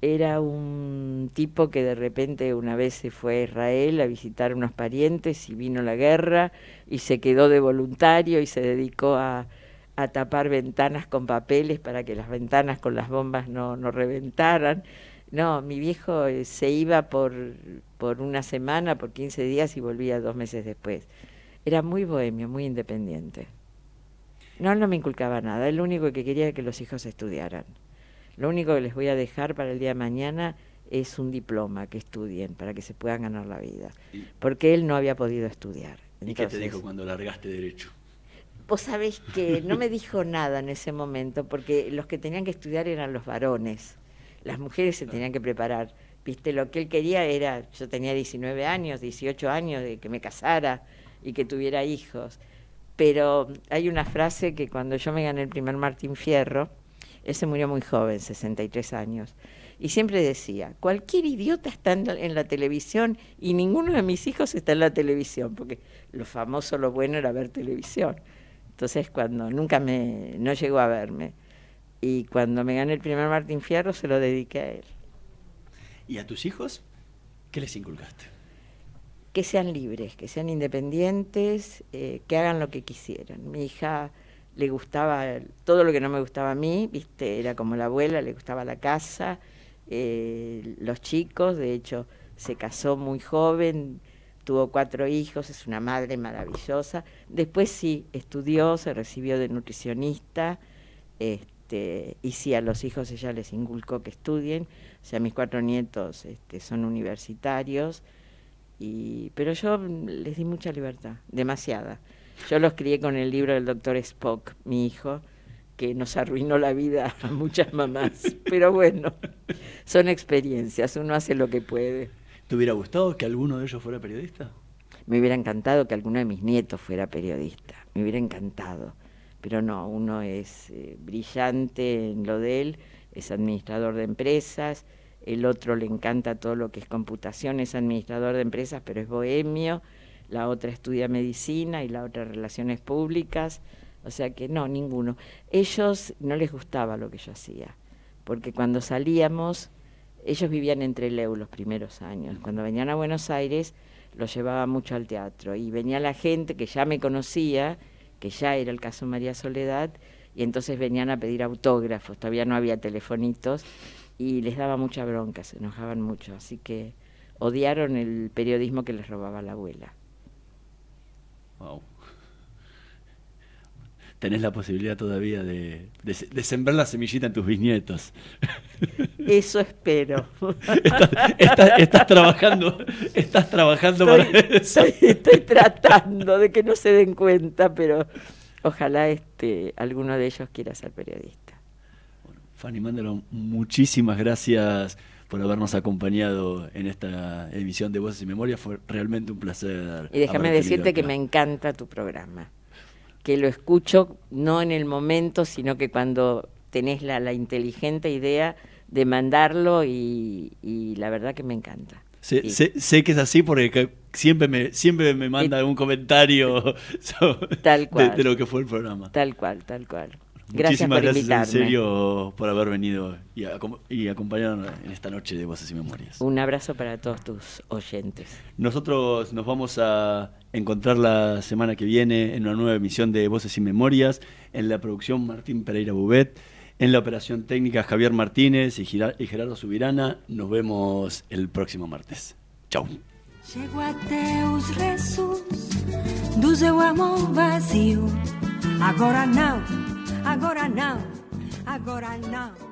Era un tipo que de repente una vez se fue a Israel a visitar unos parientes y vino la guerra y se quedó de voluntario y se dedicó a, a tapar ventanas con papeles para que las ventanas con las bombas no, no reventaran. No, mi viejo eh, se iba por, por una semana, por 15 días y volvía dos meses después. Era muy bohemio, muy independiente. No, no me inculcaba nada. Él lo único que quería era que los hijos estudiaran. Lo único que les voy a dejar para el día de mañana es un diploma, que estudien, para que se puedan ganar la vida. Porque él no había podido estudiar. ¿Y qué te dijo cuando largaste derecho? Vos sabés que no me dijo nada en ese momento, porque los que tenían que estudiar eran los varones. Las mujeres se tenían que preparar. Viste, lo que él quería era, yo tenía 19 años, 18 años, de que me casara y que tuviera hijos. Pero hay una frase que cuando yo me gané el primer Martín Fierro, él se murió muy joven, 63 años, y siempre decía, cualquier idiota está en la, televisión y ninguno de mis hijos está en la televisión, porque lo famoso, lo bueno era ver televisión. Entonces, cuando nunca me, no llegó a verme, y cuando me gané el primer Martín Fierro, se lo dediqué a él. ¿Y a tus hijos? ¿Qué les inculcaste? Que sean libres, que sean independientes, eh, que hagan lo que quisieran. Mi hija le gustaba todo lo que no me gustaba a mí, viste, era como la abuela, le gustaba la casa, eh, los chicos, de hecho se casó muy joven, tuvo cuatro hijos, es una madre maravillosa. Después sí, estudió, se recibió de nutricionista, este, y sí, a los hijos ella les inculcó que estudien, o sea, mis cuatro nietos este, son universitarios, y, pero yo les di mucha libertad, demasiada. Yo los crié con el libro del doctor Spock, mi hijo, que nos arruinó la vida [LAUGHS] a muchas mamás. Pero bueno, son experiencias, uno hace lo que puede. ¿Te hubiera gustado que alguno de ellos fuera periodista? Me hubiera encantado que alguno de mis nietos fuera periodista, me hubiera encantado. Pero no, uno es eh, brillante en lo de él, es administrador de empresas, el otro le encanta todo lo que es computación, es administrador de empresas, pero es bohemio, la otra estudia medicina y la otra relaciones públicas, o sea que no, ninguno. Ellos no les gustaba lo que yo hacía, porque cuando salíamos, ellos vivían entre Leu los primeros años, cuando venían a Buenos Aires los llevaba mucho al teatro y venía la gente que ya me conocía, que ya era el caso María Soledad, y entonces venían a pedir autógrafos, todavía no había telefonitos, y les daba mucha bronca, se enojaban mucho, así que odiaron el periodismo que les robaba la abuela. Wow. Tenés la posibilidad todavía de, de, de sembrar la semillita en tus bisnietos. Eso espero. [LAUGHS] estás, estás, estás trabajando, estás trabajando estoy, para eso. Estoy, estoy tratando de que no se den cuenta, pero ojalá este alguno de ellos quiera ser periodista. Fanny Mándalo, muchísimas gracias por habernos acompañado en esta emisión de Voces y Memoria. Fue realmente un placer. Y déjame decirte que me encanta tu programa, que lo escucho no en el momento, sino que cuando tenés la, la inteligente idea de mandarlo y, y, la verdad que me encanta. Sé, sé, sé que es así porque siempre me, siempre me manda algún comentario [LAUGHS] tal cual, de, de, lo que fue el programa. Tal cual, tal cual. Gracias Muchísimas por gracias invitarme. en serio por haber venido y, acom- y acompañarnos en esta noche de Voces y Memorias. Un abrazo para todos tus oyentes. Nosotros nos vamos a encontrar la semana que viene en una nueva emisión de Voces y Memorias, en la producción Martín Pereira Bubet, en la operación técnica Javier Martínez y Gerardo Subirana. Nos vemos el próximo martes. Chau. Chego até os restos do seu amor vazio. Agora não, agora não, agora não.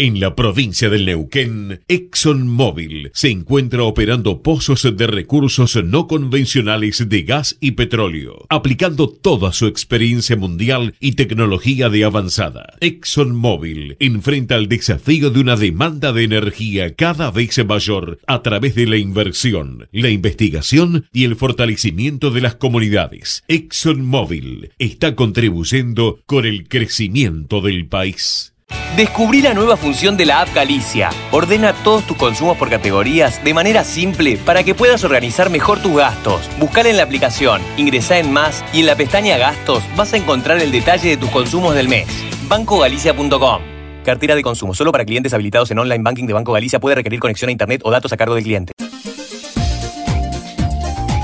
En la provincia del Neuquén, ExxonMobil se encuentra operando pozos de recursos no convencionales de gas y petróleo, aplicando toda su experiencia mundial y tecnología de avanzada. ExxonMobil enfrenta el desafío de una demanda de energía cada vez mayor a través de la inversión, la investigación y el fortalecimiento de las comunidades. ExxonMobil está contribuyendo con el crecimiento del país. Descubrí la nueva función de la app Galicia. Ordena todos tus consumos por categorías de manera simple para que puedas organizar mejor tus gastos. Buscala en la aplicación, ingresá en más y en la pestaña Gastos vas a encontrar el detalle de tus consumos del mes. BancoGalicia.com Cartera de consumo solo para clientes habilitados en online banking de Banco Galicia puede requerir conexión a internet o datos a cargo del cliente.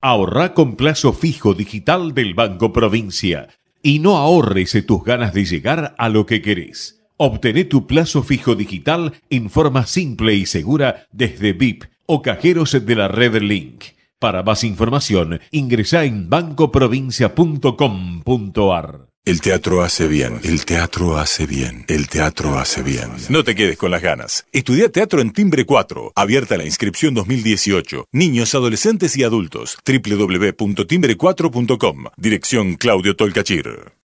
Ahorra con plazo fijo digital del Banco Provincia y no ahorres tus ganas de llegar a lo que querés. Obtené tu plazo fijo digital en forma simple y segura desde VIP o cajeros de la red Link. Para más información, ingresa en bancoprovincia.com.ar. El teatro hace bien, el teatro hace bien, el teatro hace bien. No te quedes con las ganas. Estudia teatro en Timbre 4, abierta la inscripción 2018. Niños, adolescentes y adultos. www.timbre4.com. Dirección Claudio Tolcachir.